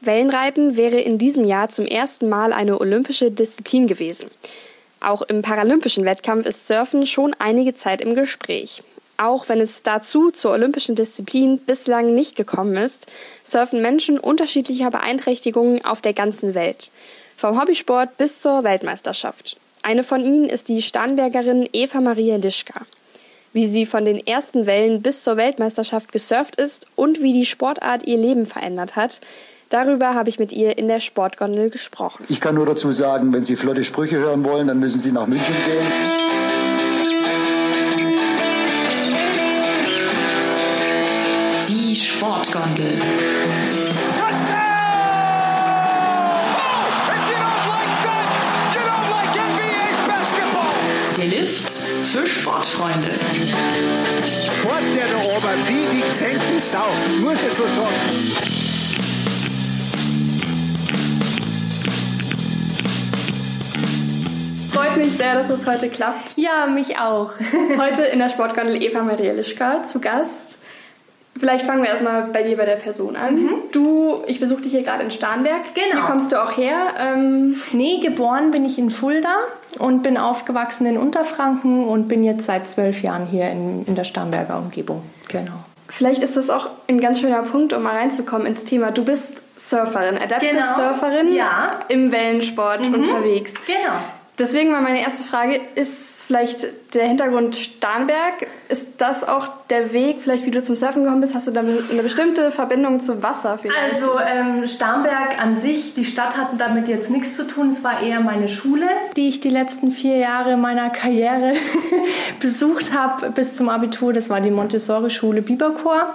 Wellenreiten wäre in diesem Jahr zum ersten Mal eine olympische Disziplin gewesen. Auch im paralympischen Wettkampf ist Surfen schon einige Zeit im Gespräch. Auch wenn es dazu zur olympischen Disziplin bislang nicht gekommen ist, surfen Menschen unterschiedlicher Beeinträchtigungen auf der ganzen Welt. Vom Hobbysport bis zur Weltmeisterschaft. Eine von ihnen ist die Starnbergerin Eva Maria Lischka. Wie sie von den ersten Wellen bis zur Weltmeisterschaft gesurft ist und wie die Sportart ihr Leben verändert hat, Darüber habe ich mit ihr in der Sportgondel gesprochen. Ich kann nur dazu sagen, wenn Sie flotte Sprüche hören wollen, dann müssen Sie nach München gehen. Die Sportgondel. Der Lift für Sportfreunde. Fort der da oben, wie die gesenkte Sau, muss ich so sagen. Mich sehr, dass es heute klappt. Ja, mich auch. Heute in der Sportgondel Eva Maria Lischka zu Gast. Vielleicht fangen wir erstmal bei dir bei der Person an. Mhm. Du, ich besuche dich hier gerade in Starnberg. Genau. Hier kommst du auch her. Ähm nee, geboren bin ich in Fulda und bin aufgewachsen in Unterfranken und bin jetzt seit zwölf Jahren hier in, in der Starnberger Umgebung. Genau. Vielleicht ist das auch ein ganz schöner Punkt, um mal reinzukommen ins Thema. Du bist Surferin, Adaptive genau. Surferin ja. im Wellensport Mhm. unterwegs. Genau. Deswegen war meine erste Frage, ist vielleicht der Hintergrund Starnberg, ist das auch der Weg, vielleicht wie du zum Surfen gekommen bist? Hast du da eine bestimmte Verbindung zu Wasser vielleicht? Also ähm, Starnberg an sich, die Stadt hat damit jetzt nichts zu tun. Es war eher meine Schule, die ich die letzten vier Jahre meiner Karriere besucht habe bis zum Abitur. Das war die Montessori-Schule Biberchor.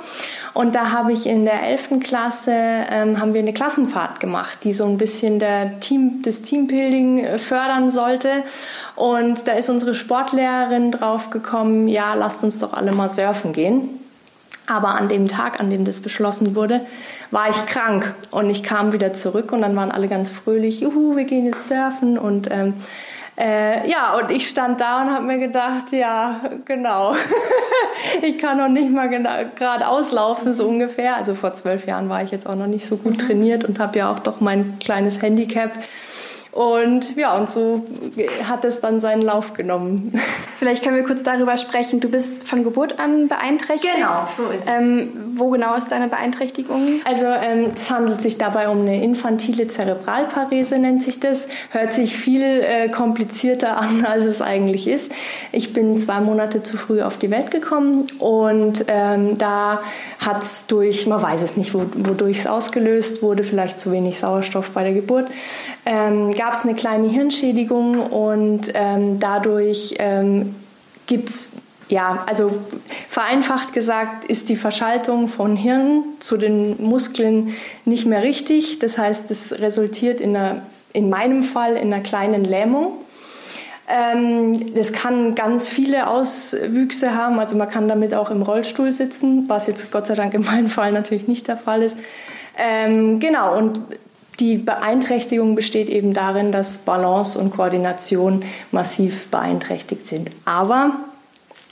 Und da habe ich in der 11. Klasse ähm, haben wir eine Klassenfahrt gemacht, die so ein bisschen der Team, das Teambuilding äh, fördern sollte. Und da ist unsere Sportlehrerin drauf gekommen, ja, lasst uns doch alle mal surfen gehen. Aber an dem Tag, an dem das beschlossen wurde, war ich krank und ich kam wieder zurück und dann waren alle ganz fröhlich, juhu, wir gehen jetzt surfen und ähm, äh, ja, und ich stand da und habe mir gedacht, ja, genau, ich kann noch nicht mal gerade auslaufen, so ungefähr. Also vor zwölf Jahren war ich jetzt auch noch nicht so gut trainiert und habe ja auch doch mein kleines Handicap. Und ja, und so hat es dann seinen Lauf genommen. Vielleicht können wir kurz darüber sprechen. Du bist von Geburt an beeinträchtigt. Genau, so ist es. Ähm, wo genau ist deine Beeinträchtigung? Also ähm, es handelt sich dabei um eine infantile Zerebralparese, nennt sich das. Hört sich viel äh, komplizierter an, als es eigentlich ist. Ich bin zwei Monate zu früh auf die Welt gekommen und ähm, da hat es durch, man weiß es nicht, wodurch es ausgelöst wurde, vielleicht zu wenig Sauerstoff bei der Geburt, ähm, gab es eine kleine Hirnschädigung und ähm, dadurch ähm, gibt es, ja, also vereinfacht gesagt, ist die Verschaltung von Hirn zu den Muskeln nicht mehr richtig. Das heißt, es resultiert in, einer, in meinem Fall in einer kleinen Lähmung. Ähm, das kann ganz viele Auswüchse haben. Also man kann damit auch im Rollstuhl sitzen, was jetzt Gott sei Dank in meinem Fall natürlich nicht der Fall ist. Ähm, genau, und die Beeinträchtigung besteht eben darin, dass Balance und Koordination massiv beeinträchtigt sind. Aber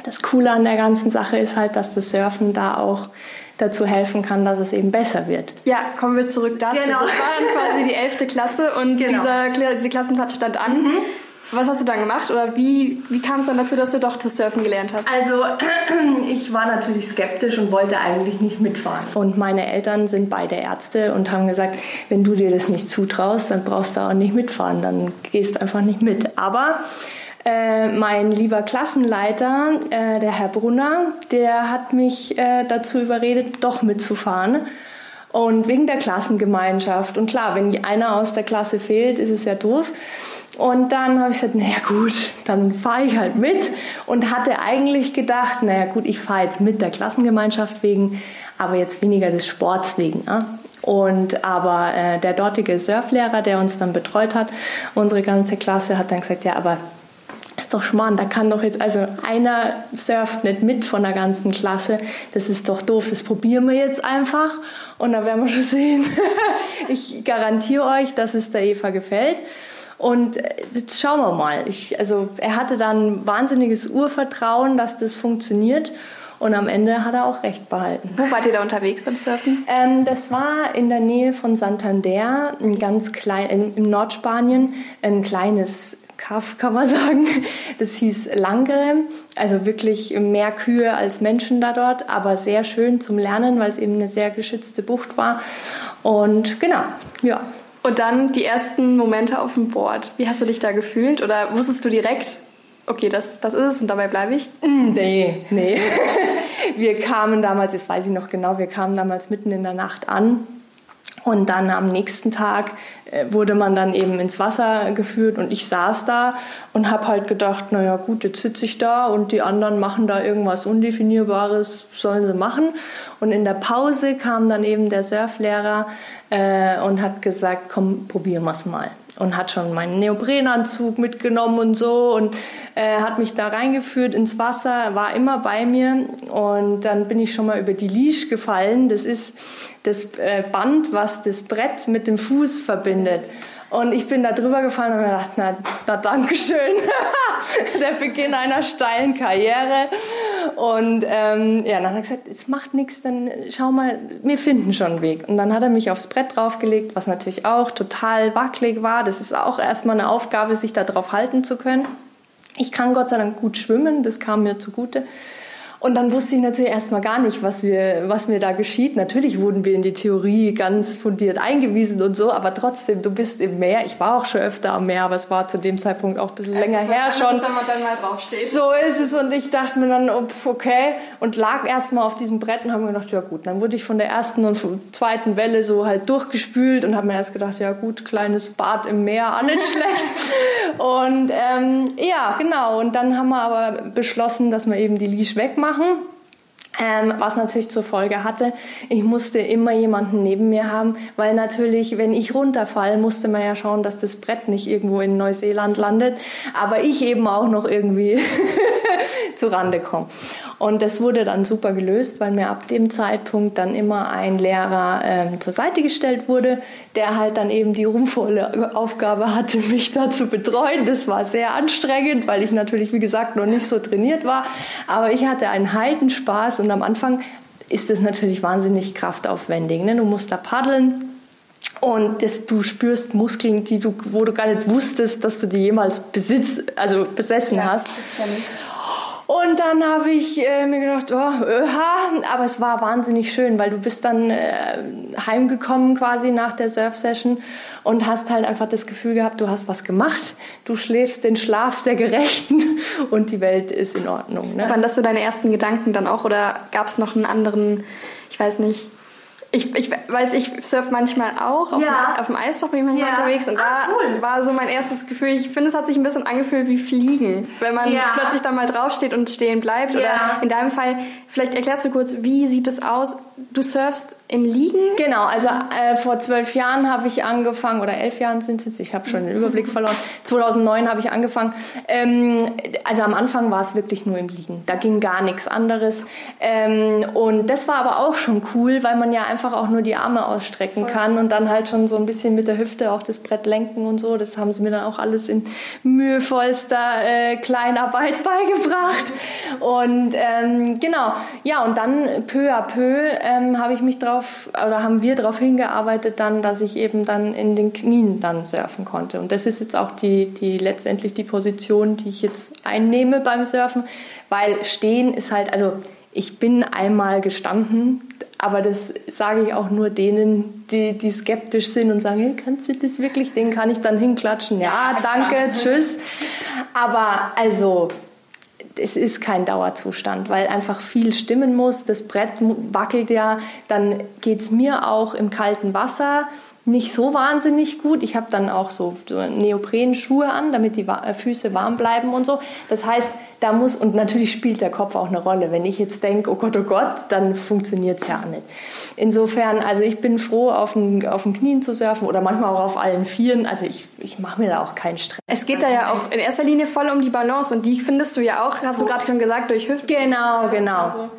das Coole an der ganzen Sache ist halt, dass das Surfen da auch dazu helfen kann, dass es eben besser wird. Ja, kommen wir zurück dazu. Genau. Das war dann quasi die 11. Klasse und Genau. dieser, diese Klassenfahrt stand an. Was hast du dann gemacht oder wie, wie kam es dann dazu, dass du doch das Surfen gelernt hast? Also ich war natürlich skeptisch und wollte eigentlich nicht mitfahren. Und meine Eltern sind beide Ärzte und haben gesagt, wenn du dir das nicht zutraust, dann brauchst du auch nicht mitfahren, dann gehst einfach nicht mit. Aber äh, mein lieber Klassenleiter, äh, der Herr Brunner, der hat mich äh, dazu überredet, doch mitzufahren. Und wegen der Klassengemeinschaft. Und klar, wenn einer aus der Klasse fehlt, ist es ja doof. Und dann habe ich gesagt, naja gut, dann fahre ich halt mit. Und hatte eigentlich gedacht, naja gut, ich fahre jetzt mit der Klassengemeinschaft wegen, aber jetzt weniger des Sports wegen. Ne? Und aber äh, der dortige Surflehrer, der uns dann betreut hat, unsere ganze Klasse, hat dann gesagt, ja, aber ist doch Schmarrn, da kann doch jetzt, also einer surft nicht mit von der ganzen Klasse, das ist doch doof, das probieren wir jetzt einfach und dann werden wir schon sehen. ich garantiere euch, dass es der Eva gefällt. Und äh, jetzt schauen wir mal. Ich, also er hatte dann wahnsinniges Urvertrauen, dass das funktioniert. Und am Ende hat er auch recht behalten. Wo wart ihr da unterwegs beim Surfen? Ähm, das war in der Nähe von Santander, ein ganz klein, in, im Nordspanien, ein kleines Kaff, kann man sagen. Das hieß Langere, also wirklich mehr Kühe als Menschen da dort, aber sehr schön zum Lernen, weil es eben eine sehr geschützte Bucht war. Und genau, ja. Und dann die ersten Momente auf dem Board. Wie hast du dich da gefühlt? Oder wusstest du direkt, okay, das, das ist es und dabei bleibe ich? Mm, nee, nee. wir kamen damals, das weiß ich noch genau, wir kamen damals mitten in der Nacht an. Und dann am nächsten Tag äh, wurde man dann eben ins Wasser geführt und ich saß da und habe halt gedacht, naja gut, jetzt sitze ich da und die anderen machen da irgendwas Undefinierbares, sollen sie machen. Und in der Pause kam dann eben der Surflehrer äh, und hat gesagt, komm, probieren wir es mal und hat schon meinen Neoprenanzug mitgenommen und so und äh, hat mich da reingeführt ins Wasser, war immer bei mir und dann bin ich schon mal über die Leash gefallen. Das ist das äh, Band, was das Brett mit dem Fuß verbindet. Und ich bin da drüber gefallen und mir gedacht, na, na danke schön. Der Beginn einer steilen Karriere. Und ähm, ja, dann hat er gesagt, es macht nichts, dann schau mal, wir finden schon einen Weg. Und dann hat er mich aufs Brett draufgelegt, was natürlich auch total wackelig war. Das ist auch erstmal eine Aufgabe, sich da drauf halten zu können. Ich kann Gott sei Dank gut schwimmen, das kam mir zugute. Und dann wusste ich natürlich erstmal gar nicht, was, wir, was mir da geschieht. Natürlich wurden wir in die Theorie ganz fundiert eingewiesen und so, aber trotzdem, du bist im Meer. Ich war auch schon öfter am Meer, aber es war zu dem Zeitpunkt auch ein bisschen länger her anderes, schon. wenn man dann mal draufsteht. So ist es und ich dachte mir dann, okay, und lag erstmal auf diesem Brett und habe mir gedacht, ja gut, dann wurde ich von der ersten und zweiten Welle so halt durchgespült und habe mir erst gedacht, ja gut, kleines Bad im Meer, auch nicht schlecht. und ähm, ja, genau, und dann haben wir aber beschlossen, dass wir eben die Leash wegmachen machen. Ähm, was natürlich zur Folge hatte, ich musste immer jemanden neben mir haben, weil natürlich, wenn ich runterfalle, musste man ja schauen, dass das Brett nicht irgendwo in Neuseeland landet, aber ich eben auch noch irgendwie zu Rande komme. Und das wurde dann super gelöst, weil mir ab dem Zeitpunkt dann immer ein Lehrer ähm, zur Seite gestellt wurde, der halt dann eben die ruhmvolle Aufgabe hatte, mich da zu betreuen. Das war sehr anstrengend, weil ich natürlich, wie gesagt, noch nicht so trainiert war. Aber ich hatte einen Heidenspaß und am Anfang ist es natürlich wahnsinnig kraftaufwendig. Ne? Du musst da paddeln. Und das, du spürst Muskeln, die du, wo du gar nicht wusstest, dass du die jemals besitzt, also besessen ja, hast. Und dann habe ich äh, mir gedacht, oh, öha, aber es war wahnsinnig schön, weil du bist dann äh, heimgekommen quasi nach der Surf-Session und hast halt einfach das Gefühl gehabt, du hast was gemacht, du schläfst den Schlaf der Gerechten und die Welt ist in Ordnung. Ne? Waren das so deine ersten Gedanken dann auch oder gab es noch einen anderen, ich weiß nicht, ich, ich weiß, ich surf manchmal auch auf, Ja. dem, auf dem Eisbach bin ich manchmal Ja. unterwegs und Ah, da cool. war so mein erstes Gefühl, ich finde, es hat sich ein bisschen angefühlt wie Fliegen, wenn man Ja. plötzlich da mal draufsteht und stehen bleibt. Oder in deinem Fall, vielleicht erklärst du kurz, wie sieht es aus? Du surfst im Liegen? Genau, also äh, vor zwölf Jahren habe ich angefangen, oder elf Jahren sind es jetzt, ich habe schon den Überblick verloren. 2009 habe ich angefangen. Ähm, also am Anfang war es wirklich nur im Liegen. Da ging gar nichts anderes. Ähm, und das war aber auch schon cool, weil man ja einfach auch nur die Arme ausstrecken kann und dann halt schon so ein bisschen mit der Hüfte auch das Brett lenken und so. Das haben sie mir dann auch alles in mühevollster äh, Kleinarbeit beigebracht. Und ähm, genau, ja, und dann peu à peu ähm, habe ich mich drauf, oder haben wir darauf hingearbeitet dann, dass ich eben dann in den Knien dann surfen konnte. Und das ist jetzt auch die, die letztendlich die Position, die ich jetzt einnehme beim Surfen, weil stehen ist halt, also ich bin einmal gestanden, aber das sage ich auch nur denen, die, die skeptisch sind und sagen, hey, kannst du das wirklich? Den kann ich dann hinklatschen. Ja, danke, tschüss. Aber also, es ist kein Dauerzustand, weil einfach viel stimmen muss. Das Brett wackelt ja, dann geht es mir auch im kalten Wasser nicht so wahnsinnig gut. Ich habe dann auch so Neoprenschuhe an, damit die äh, Füße warm bleiben und so. Das heißt, da muss, und natürlich spielt der Kopf auch eine Rolle. Wenn ich jetzt denke, oh Gott, oh Gott, dann funktioniert es ja nicht. Insofern, also ich bin froh, auf den, auf den Knien zu surfen oder manchmal auch auf allen Vieren. Also ich, ich mache mir da auch keinen Stress. Es geht da ja auch in erster Linie voll um die Balance und die findest du ja auch, hast du gerade schon gesagt, durch Hüften. Genau, genau. Also-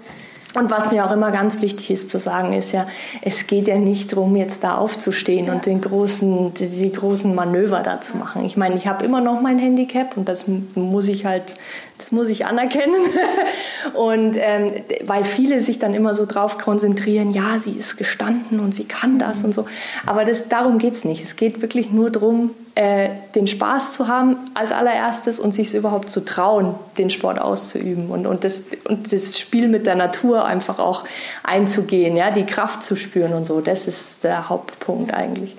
Und was mir auch immer ganz wichtig ist zu sagen, ist ja, es geht ja nicht darum, jetzt da aufzustehen und den großen, die, die großen Manöver da zu machen. Ich meine, ich habe immer noch mein Handicap und das muss ich halt, Das muss ich anerkennen. und ähm, weil viele sich dann immer so drauf konzentrieren, ja, sie ist gestanden und sie kann das und so. Aber das, darum geht es nicht. Es geht wirklich nur darum, äh, den Spaß zu haben als allererstes und sich überhaupt zu trauen, den Sport auszuüben und, und, das, und das Spiel mit der Natur einfach auch einzugehen, ja, die Kraft zu spüren und so. Das ist der Hauptpunkt eigentlich.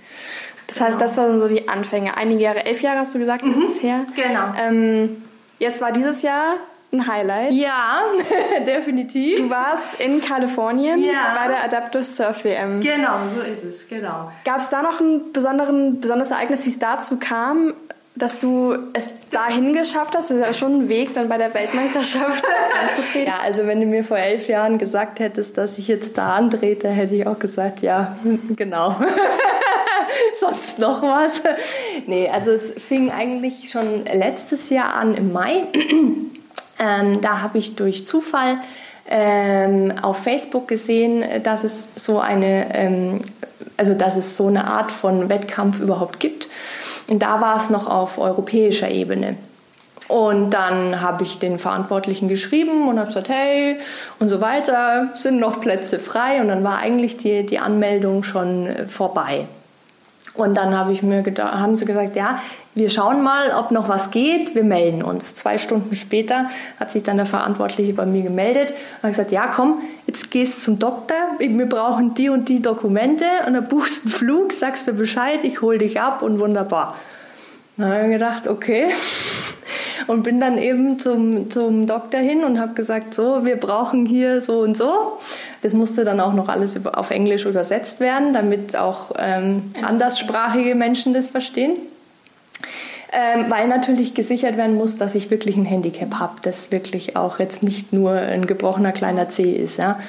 Das heißt, das waren so die Anfänge. Einige Jahre, elf Jahre hast du gesagt, mhm. ist es her. Genau. Ähm, jetzt war dieses Jahr ein Highlight. Ja, definitiv. Du warst in Kalifornien ja. bei der Adaptus Surf WM. Genau, so ist es, genau. Gab es da noch ein besonderen, besonderes Ereignis, wie es dazu kam, dass du es dahin geschafft hast? Das ist ja schon ein Weg, dann bei der Weltmeisterschaft anzutreten. Ja, also wenn du mir vor elf Jahren gesagt hättest, dass ich jetzt da antrete, hätte ich auch gesagt, ja, genau. Sonst noch was? Nee, also es fing eigentlich schon letztes Jahr an im Mai. Ähm, da habe ich durch Zufall ähm, auf Facebook gesehen, dass es so eine, ähm, also dass es so eine Art von Wettkampf überhaupt gibt. Und da war es noch auf europäischer Ebene. Und dann habe ich den Verantwortlichen geschrieben und habe gesagt, hey, und so weiter, sind noch Plätze frei. Und dann war eigentlich die, die Anmeldung schon vorbei. Und dann habe ich mir gedacht, haben sie gesagt, ja, wir schauen mal, ob noch was geht, wir melden uns. Zwei Stunden später hat sich dann der Verantwortliche bei mir gemeldet und hat gesagt, ja komm, jetzt gehst du zum Doktor, wir brauchen die und die Dokumente und dann buchst einen Flug, sagst mir Bescheid, ich hole dich ab und wunderbar. Dann habe ich mir gedacht, okay. Und bin dann eben zum, zum Doktor hin und habe gesagt, so, wir brauchen hier so und so. Das musste dann auch noch alles auf Englisch übersetzt werden, damit auch ähm, anderssprachige Menschen das verstehen. Ähm, weil natürlich gesichert werden muss, dass ich wirklich ein Handicap habe, das wirklich auch jetzt nicht nur ein gebrochener kleiner C ist. Ja?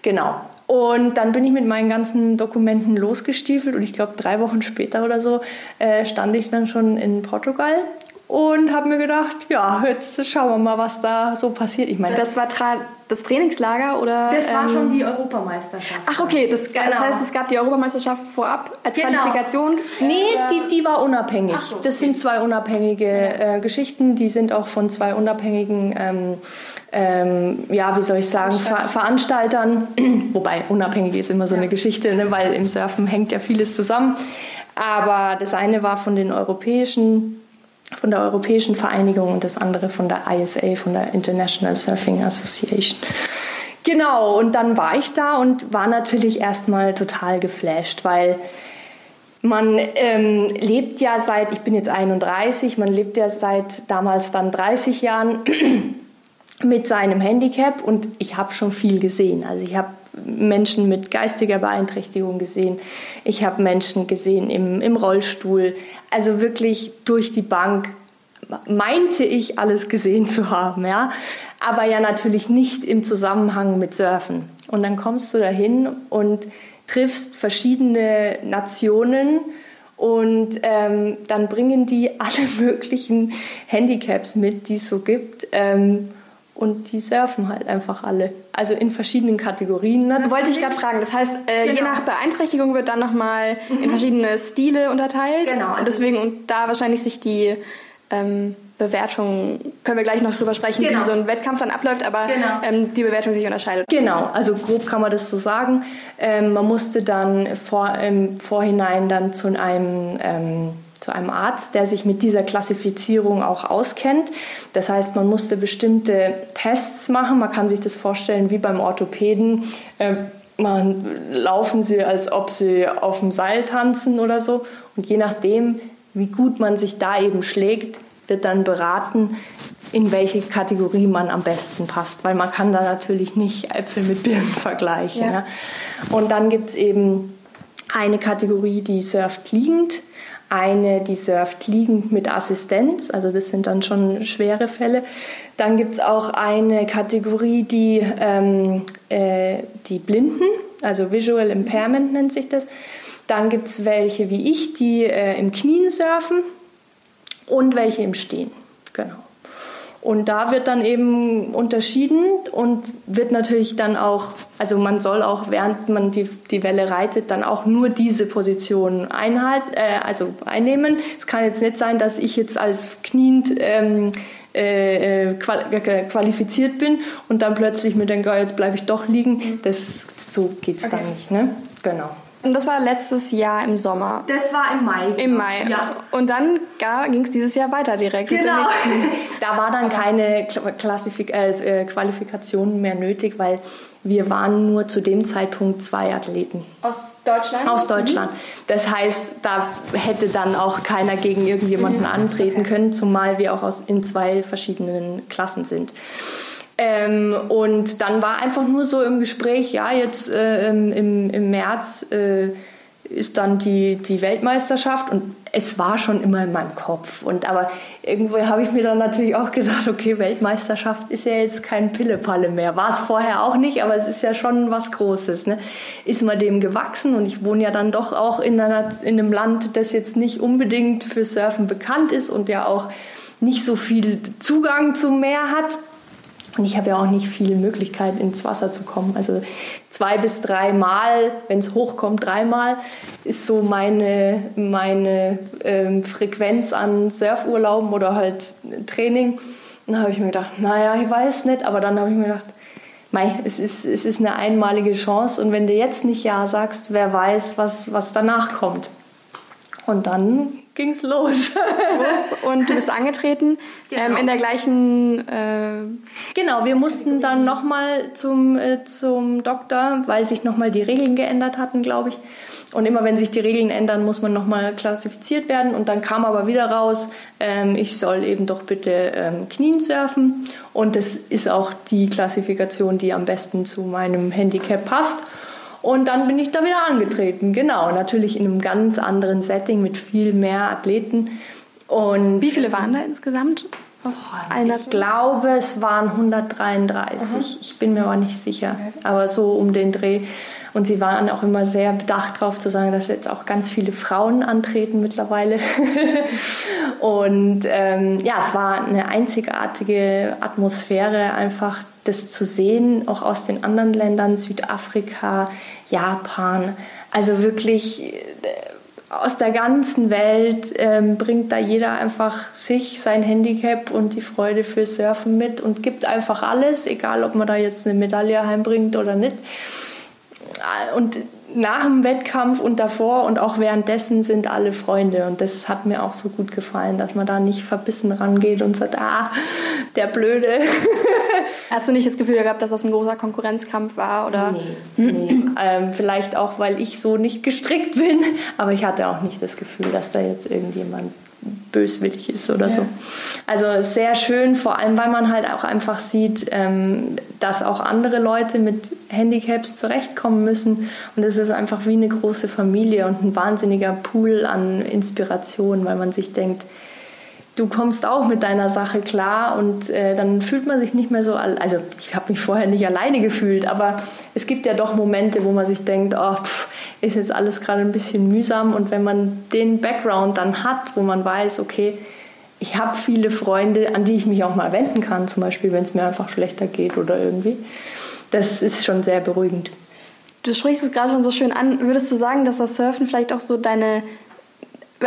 Genau. Und dann bin ich mit meinen ganzen Dokumenten losgestiefelt und ich glaube, drei Wochen später oder so äh, stand ich dann schon in Portugal und habe mir gedacht, ja, jetzt schauen wir mal, was da so passiert. Ich meine, das war Tra das Trainingslager oder? Das war ähm, schon die Europameisterschaft. Ach okay, das, genau. das, heißt, es gab die Europameisterschaft vorab als genau. Qualifikation? Nee, die, die war unabhängig. So, das sind zwei unabhängige äh, Geschichten, die sind auch von zwei unabhängigen, ähm, ähm, ja, wie soll ich sagen, Ver Veranstaltern. Wobei unabhängig ist immer so eine Geschichte, ne, weil im Surfen hängt ja vieles zusammen. Aber das eine war von den europäischen von der Europäischen Vereinigung und das andere von der ISA, von der International Surfing Association. Genau, und dann war ich da und war natürlich erstmal total geflasht, weil man ähm, lebt ja seit, ich bin jetzt 31, man lebt ja seit damals dann 30 Jahren mit seinem Handicap und ich habe schon viel gesehen. Also ich habe Menschen mit geistiger Beeinträchtigung gesehen, ich habe Menschen gesehen im, im Rollstuhl, also wirklich durch die Bank meinte ich alles gesehen zu haben, ja, aber ja natürlich nicht im Zusammenhang mit Surfen. Und dann kommst du dahin und triffst verschiedene Nationen und ähm, dann bringen die alle möglichen Handicaps mit, die es so gibt. Ähm, und die surfen halt einfach alle. Also in verschiedenen Kategorien. Natürlich. Wollte ich gerade fragen. Das heißt, äh, genau. je nach Beeinträchtigung wird dann nochmal mhm. in verschiedene Stile unterteilt. Genau. Und deswegen, und da wahrscheinlich sich die ähm, Bewertung, können wir gleich noch drüber sprechen, genau. wie so ein Wettkampf dann abläuft, aber genau. ähm, die Bewertung sich unterscheidet. Genau, also grob kann man das so sagen. Ähm, man musste dann vor, im Vorhinein dann zu einem ähm, zu einem Arzt, der sich mit dieser Klassifizierung auch auskennt. Das heißt, man musste bestimmte Tests machen. Man kann sich das vorstellen wie beim Orthopäden. Äh, man laufen sie, als ob sie auf dem Seil tanzen oder so. Und je nachdem, wie gut man sich da eben schlägt, wird dann beraten, in welche Kategorie man am besten passt, weil man kann da natürlich nicht Äpfel mit Birnen vergleichen. Ja. Ja. Und dann gibt es eben eine Kategorie, die surft liegend eine, die surft liegend mit Assistenz, also das sind dann schon schwere Fälle. Dann gibt es auch eine Kategorie, die, ähm, äh, die Blinden, also Visual Impairment nennt sich das. Dann gibt es welche wie ich, die äh, im Knien surfen und welche im Stehen. Genau. Und da wird dann eben unterschieden und wird natürlich dann auch, also man soll auch, während man die, die Welle reitet, dann auch nur diese Position einhalten, äh, also einnehmen. Es kann jetzt nicht sein, dass ich jetzt als kniend ähm, äh, äh qualifiziert bin und dann plötzlich mir denke, oh, jetzt bleibe ich doch liegen. Mhm. Das, so geht es okay. dann nicht. Ne? Genau. Und das war letztes Jahr im Sommer. Das war im Mai. Im genau. Mai. Ja. Und dann ging es dieses Jahr weiter direkt. Genau. da war dann keine Klassifik äh, Qualifikation mehr nötig, weil wir waren nur zu dem Zeitpunkt zwei Athleten. Aus Deutschland? Aus Deutschland. Mhm. Das heißt, da hätte dann auch keiner gegen irgendjemanden mhm. antreten okay. können, zumal wir auch aus, in zwei verschiedenen Klassen sind. Ähm, und dann war einfach nur so im Gespräch, ja, jetzt äh, im, im März äh, ist dann die, die Weltmeisterschaft und es war schon immer in meinem Kopf. Und aber irgendwo habe ich mir dann natürlich auch gesagt, okay, Weltmeisterschaft ist ja jetzt kein Pillepalle mehr. War es vorher auch nicht, aber es ist ja schon was Großes. Ne? Ist man dem gewachsen und ich wohne ja dann doch auch in, einer, in einem Land, das jetzt nicht unbedingt für Surfen bekannt ist und ja auch nicht so viel Zugang zum Meer hat. Und ich habe ja auch nicht viel Möglichkeit, ins Wasser zu kommen. Also zwei bis drei Mal, wenn es hochkommt, dreimal ist so meine, meine ähm, Frequenz an Surfurlauben oder halt Training. dann habe ich mir gedacht, naja, ich weiß nicht. Aber dann habe ich mir gedacht, mei, es ist, es ist eine einmalige Chance. Und wenn du jetzt nicht Ja sagst, wer weiß, was, was danach kommt. Und dann ging's los. los und du bist angetreten genau. ähm, in der gleichen. Äh genau, wir mussten dann nochmal zum, äh, zum Doktor, weil sich nochmal die Regeln geändert hatten, glaube ich. Und immer wenn sich die Regeln ändern, muss man nochmal klassifiziert werden. Und dann kam aber wieder raus, ähm, ich soll eben doch bitte ähm, Knien surfen. Und das ist auch die Klassifikation, die am besten zu meinem Handicap passt. Und dann bin ich da wieder angetreten, genau. Natürlich in einem ganz anderen Setting mit viel mehr Athleten. Und Wie viele waren da insgesamt? Aus einer ich glaube, es waren 133. Mhm. Ich bin mir aber nicht sicher. Aber so um den Dreh. Und sie waren auch immer sehr bedacht darauf zu sagen, dass jetzt auch ganz viele Frauen antreten mittlerweile. und ähm, ja, es war eine einzigartige Atmosphäre, einfach das zu sehen, auch aus den anderen Ländern, Südafrika, Japan. Also wirklich äh, aus der ganzen Welt ähm, bringt da jeder einfach sich, sein Handicap und die Freude für Surfen mit und gibt einfach alles, egal ob man da jetzt eine Medaille heimbringt oder nicht. Und nach dem Wettkampf und davor und auch währenddessen sind alle Freunde. Und das hat mir auch so gut gefallen, dass man da nicht verbissen rangeht und sagt, ah, der Blöde. Hast du nicht das Gefühl gehabt, dass das ein großer Konkurrenzkampf war? Oder? Nee, nee. ähm, vielleicht auch, weil ich so nicht gestrickt bin. Aber ich hatte auch nicht das Gefühl, dass da jetzt irgendjemand böswillig ist oder ja. so. Also sehr schön, vor allem weil man halt auch einfach sieht, ähm, dass auch andere Leute mit Handicaps zurechtkommen müssen. Und es ist einfach wie eine große Familie und ein wahnsinniger Pool an Inspiration, weil man sich denkt, du kommst auch mit deiner Sache klar und äh, dann fühlt man sich nicht mehr so, also ich habe mich vorher nicht alleine gefühlt, aber es gibt ja doch Momente, wo man sich denkt, oh, pff, ist jetzt alles gerade ein bisschen mühsam und wenn man den Background dann hat, wo man weiß, okay, ich habe viele Freunde, an die ich mich auch mal wenden kann, zum Beispiel, wenn es mir einfach schlechter geht oder irgendwie, das ist schon sehr beruhigend. Du sprichst es gerade schon so schön an. Würdest du sagen, dass das Surfen vielleicht auch so deine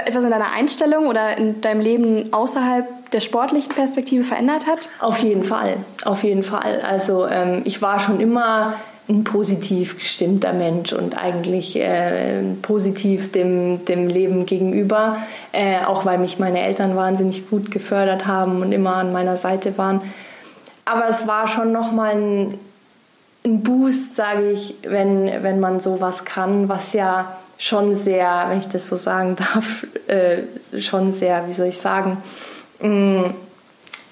etwas in deiner Einstellung oder in deinem Leben außerhalb der sportlichen Perspektive verändert hat? Auf jeden Fall, auf jeden Fall. Also ähm, ich war schon immer ein positiv gestimmter Mensch und eigentlich äh, positiv dem, dem Leben gegenüber, äh, auch weil mich meine Eltern wahnsinnig gut gefördert haben und immer an meiner Seite waren. Aber es war schon nochmal ein, ein Boost, sage ich, wenn, wenn man sowas kann, was ja schon sehr, wenn ich das so sagen darf, äh, schon sehr, wie soll ich sagen, mh, mm,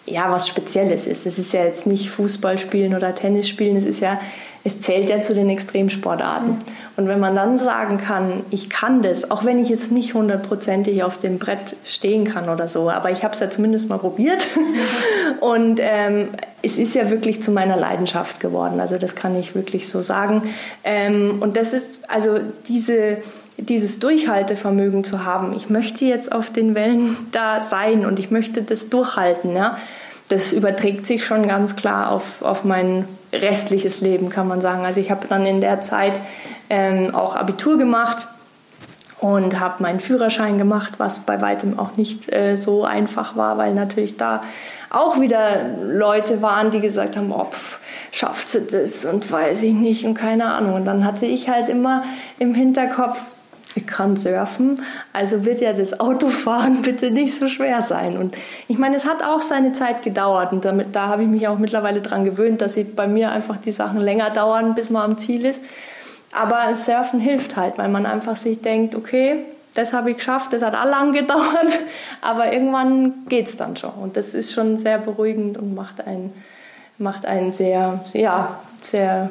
ja, was Spezielles ist. Es ist ja jetzt nicht Fußball spielen oder Tennis spielen, es ist ja, es zählt ja zu den Extremsportarten. Mhm. Und wenn man dann sagen kann, ich kann das, auch wenn ich jetzt nicht hundertprozentig auf dem Brett stehen kann oder so, aber ich habe es ja zumindest mal probiert. Und ähm, es ist ja wirklich zu meiner Leidenschaft geworden. Also das kann ich wirklich so sagen. Ähm, und das ist also diese dieses Durchhaltevermögen zu haben. Ich möchte jetzt auf den Wellen da sein und ich möchte das durchhalten. Ja? Das überträgt sich schon ganz klar auf, auf mein restliches Leben, kann man sagen. Also ich habe dann in der Zeit ähm, auch Abitur gemacht und habe meinen Führerschein gemacht, was bei weitem auch nicht äh, so einfach war, weil natürlich da auch wieder Leute waren, die gesagt haben, oh, pff, schafft sie das und weiß ich nicht und keine Ahnung. Und dann hatte ich halt immer im Hinterkopf, ich kann surfen, also wird ja das Autofahren bitte nicht so schwer sein. Und ich meine, es hat auch seine Zeit gedauert und damit, da habe ich mich auch mittlerweile daran gewöhnt, dass bei mir einfach die Sachen länger dauern, bis man am Ziel ist. Aber Surfen hilft halt, weil man einfach sich denkt, okay, das habe ich geschafft, das hat auch lang gedauert, aber irgendwann geht es dann schon. Und das ist schon sehr beruhigend und macht einen, macht einen sehr, ja, sehr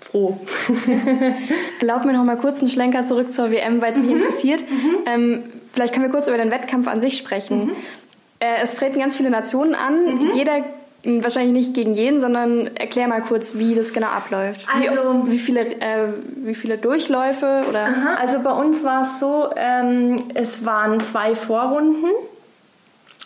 froh. Erlaub mir noch mal kurz einen Schlenker zurück zur WM, weil es mich mhm. interessiert. Mhm. Ähm, vielleicht können wir kurz über den Wettkampf an sich sprechen. Mhm. Äh, es treten ganz viele Nationen an. Mhm. Jeder wahrscheinlich nicht gegen jeden, sondern erklär mal kurz, wie das genau abläuft. Also, wie, wie viele, äh, wie viele Durchläufe oder? Aha. Also bei uns war es so, ähm, es waren zwei Vorrunden.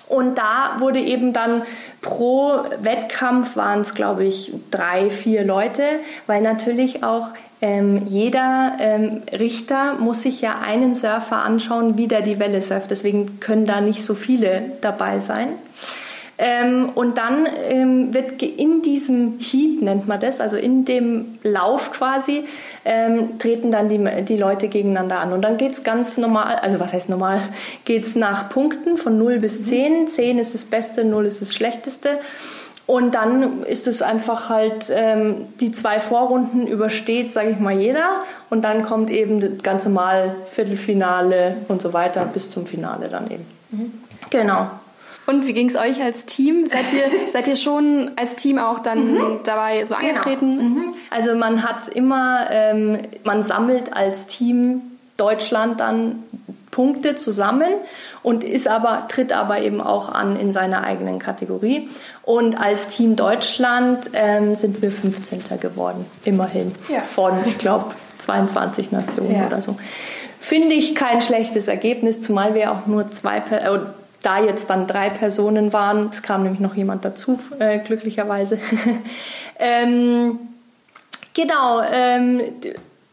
Und da wurde eben dann pro Wettkampf waren es, glaube ich, drei, vier Leute, weil natürlich auch ähm, jeder ähm, Richter muss sich ja einen Surfer anschauen, wie der die Welle surft. Deswegen können da nicht so viele dabei sein. Ähm, und dann ähm, wird in diesem Heat, nennt man das, also in dem Lauf quasi, ähm, treten dann die, die Leute gegeneinander an. Und dann geht es ganz normal, also was heißt normal, geht es nach Punkten von 0 bis 10. 10 ist das Beste, 0 ist das Schlechteste. Und dann ist es einfach halt, ähm, die zwei Vorrunden übersteht, sage ich mal, jeder. Und dann kommt eben das ganze Mal Viertelfinale und so weiter bis zum Finale dann eben. Mhm. Genau. Und wie ging es euch als Team? Seid ihr, seid ihr schon als Team auch dann mhm. dabei so genau. angetreten? Genau. Mhm. Also man hat immer, ähm, man sammelt als Team Deutschland dann Punkte zusammen und ist aber, tritt aber eben auch an in seiner eigenen Kategorie. Und als Team Deutschland ähm, sind wir 15. geworden, immerhin. Ja. Von, ich glaube, 22 Nationen ja. oder so. Finde ich kein schlechtes Ergebnis, zumal wir auch nur zwei, äh, da jetzt dann drei Personen waren, es kam nämlich noch jemand dazu, äh, glücklicherweise. ähm, genau, ähm,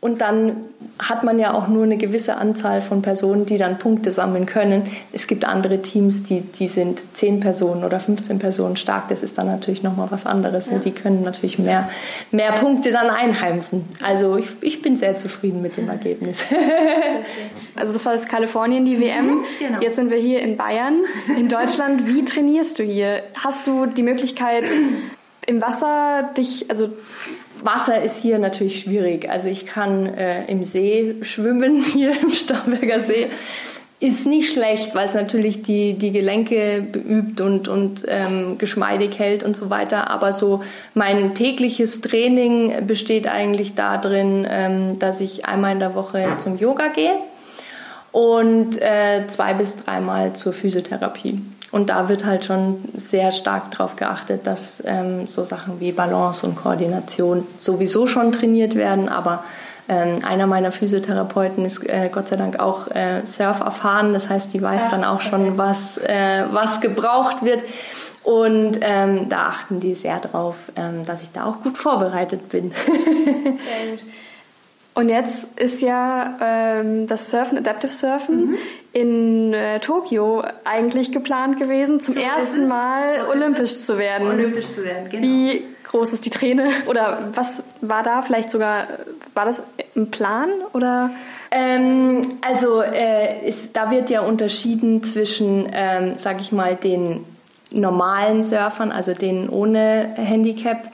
und dann hat man ja auch nur eine gewisse Anzahl von Personen, die dann Punkte sammeln können. Es gibt andere Teams, die, die sind 10 Personen oder 15 Personen stark. Das ist dann natürlich nochmal was anderes. Ja. Die können natürlich mehr, mehr Punkte dann einheimsen. Also ich, ich bin sehr zufrieden mit dem Ergebnis. Also das war jetzt Kalifornien, die WM. Mhm, genau. Jetzt sind wir hier in Bayern, in Deutschland. Wie trainierst du hier? Hast du die Möglichkeit, im Wasser dich, also Wasser ist hier natürlich schwierig. Also ich kann äh, im See schwimmen, hier im Starnberger See. Ist nicht schlecht, weil es natürlich die, die Gelenke beübt und, und ähm, geschmeidig hält und so weiter. Aber so mein tägliches Training besteht eigentlich darin, ähm, dass ich einmal in der Woche zum Yoga gehe und äh, zwei bis dreimal zur Physiotherapie. Und da wird halt schon sehr stark darauf geachtet, dass ähm, so Sachen wie Balance und Koordination sowieso schon trainiert werden. Aber ähm, einer meiner Physiotherapeuten ist äh, Gott sei Dank auch äh, Surf erfahren. Das heißt, die weiß dann auch schon, was, äh, was gebraucht wird. Und ähm, da achten die sehr drauf, ähm, dass ich da auch gut vorbereitet bin. sehr gut. Und jetzt ist ja ähm, das Surfen, Adaptive Surfen, mhm. in äh, Tokio eigentlich geplant gewesen, zum so ersten Mal so olympisch zu werden. Olympisch zu werden, genau. Wie groß ist die Träne? Oder was war da vielleicht sogar, war das im Plan oder? Ähm, also äh, ist, da wird ja unterschieden zwischen, ähm, sag ich mal, den normalen Surfern, also denen ohne Handicap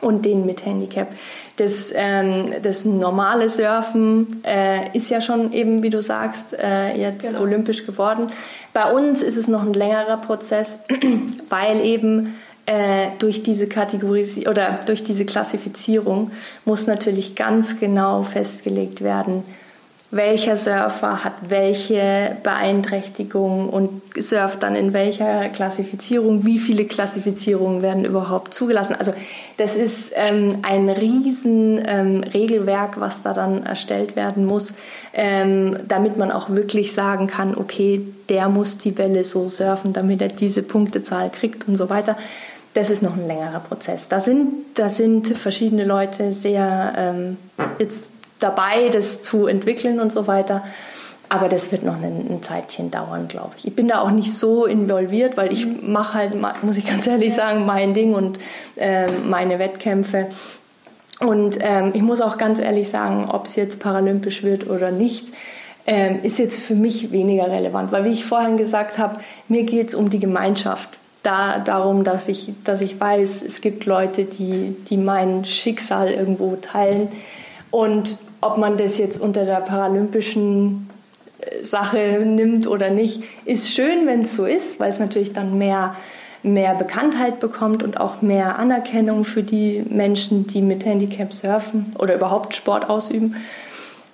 und den mit Handicap. Das, ähm, das normale Surfen äh, ist ja schon eben, wie du sagst, äh, jetzt genau. olympisch geworden. Bei uns ist es noch ein längerer Prozess, weil eben äh, durch diese Kategorisierung oder durch diese Klassifizierung muss natürlich ganz genau festgelegt werden, welcher Surfer hat welche Beeinträchtigung und surft dann in welcher Klassifizierung, wie viele Klassifizierungen werden überhaupt zugelassen. Also das ist ähm, ein riesen ähm, Regelwerk, was da dann erstellt werden muss, ähm, damit man auch wirklich sagen kann, okay, der muss die Welle so surfen, damit er diese Punktezahl kriegt und so weiter. Das ist noch ein längerer Prozess. Da sind, da sind verschiedene Leute sehr ähm, jetzt dabei, das zu entwickeln und so weiter. Aber das wird noch ein, ein Zeitchen dauern, glaube ich. Ich bin da auch nicht so involviert, weil ich mhm. mache halt, muss ich ganz ehrlich sagen, mein Ding und äh, meine Wettkämpfe. Und ähm, ich muss auch ganz ehrlich sagen, ob es jetzt paralympisch wird oder nicht, ähm, ist jetzt für mich weniger relevant. Weil wie ich vorhin gesagt habe, mir geht es um die Gemeinschaft. Da, darum, dass ich, dass ich weiß, es gibt Leute, die, die mein Schicksal irgendwo teilen. Und ob man das jetzt unter der paralympischen äh, Sache nimmt oder nicht, ist schön, wenn es so ist, weil es natürlich dann mehr, mehr Bekanntheit bekommt und auch mehr Anerkennung für die Menschen, die mit Handicap surfen oder überhaupt Sport ausüben.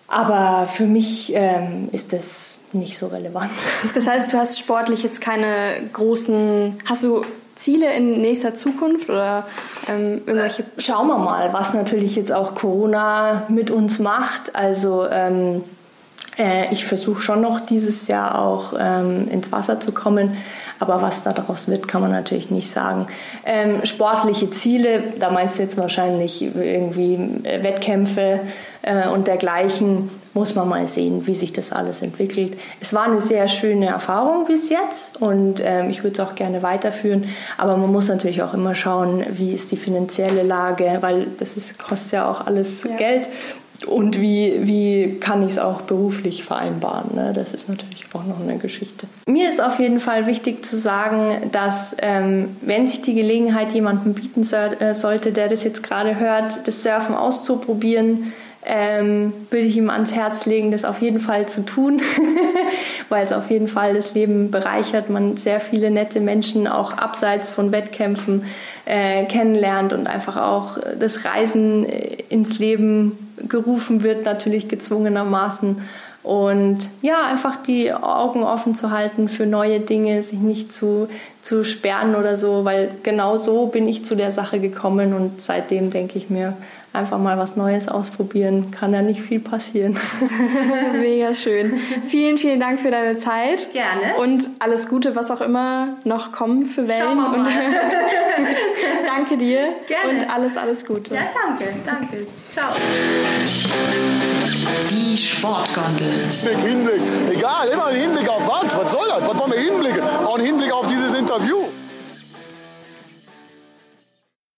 Aber für mich ähm, ist das nicht so relevant. Das heißt, du hast sportlich jetzt keine großen. Hast du Ziele in nächster Zukunft oder ähm, irgendwelche? Schauen wir mal, was natürlich jetzt auch Corona mit uns macht. Also ähm, äh, ich versuche schon noch dieses Jahr auch ähm, ins Wasser zu kommen. Aber was daraus wird, kann man natürlich nicht sagen. Ähm, sportliche Ziele, da meinst du jetzt wahrscheinlich irgendwie äh, Wettkämpfe äh, und dergleichen muss man mal sehen, wie sich das alles entwickelt. Es war eine sehr schöne Erfahrung bis jetzt und ähm, ich würde es auch gerne weiterführen. Aber man muss natürlich auch immer schauen, wie ist die finanzielle Lage, weil das ist, kostet ja auch alles ja. Geld. Und wie, wie kann ich es auch beruflich vereinbaren? Ne? Das ist natürlich auch noch eine Geschichte. Mir ist auf jeden Fall wichtig zu sagen, dass ähm, wenn sich die Gelegenheit jemandem bieten äh, sollte, der das jetzt gerade hört, das Surfen auszuprobieren, ähm, würde ich ihm ans Herz legen, das auf jeden Fall zu tun, weil es auf jeden Fall das Leben bereichert, man sehr viele nette Menschen auch abseits von Wettkämpfen äh, kennenlernt und einfach auch das Reisen äh, ins Leben gerufen wird, natürlich gezwungenermaßen. Und ja, einfach die Augen offen zu halten für neue Dinge, sich nicht zu, zu sperren oder so, weil genau so bin ich zu der Sache gekommen und seitdem denke ich mir, einfach mal was Neues ausprobieren. Kann ja nicht viel passieren. Mega schön. Vielen, vielen Dank für deine Zeit. Gerne. Und alles Gute, was auch immer noch kommen für Wellen. Und danke dir. Gerne. Und alles, alles Gute. Ja, danke, danke. Ciao. Die Sportgondel. Hinblick, Hinblick. Egal, immer ein Hinblick auf was? Was soll das? Was wollen wir hinblicken? Auch ein Hinblick auf dieses Interview.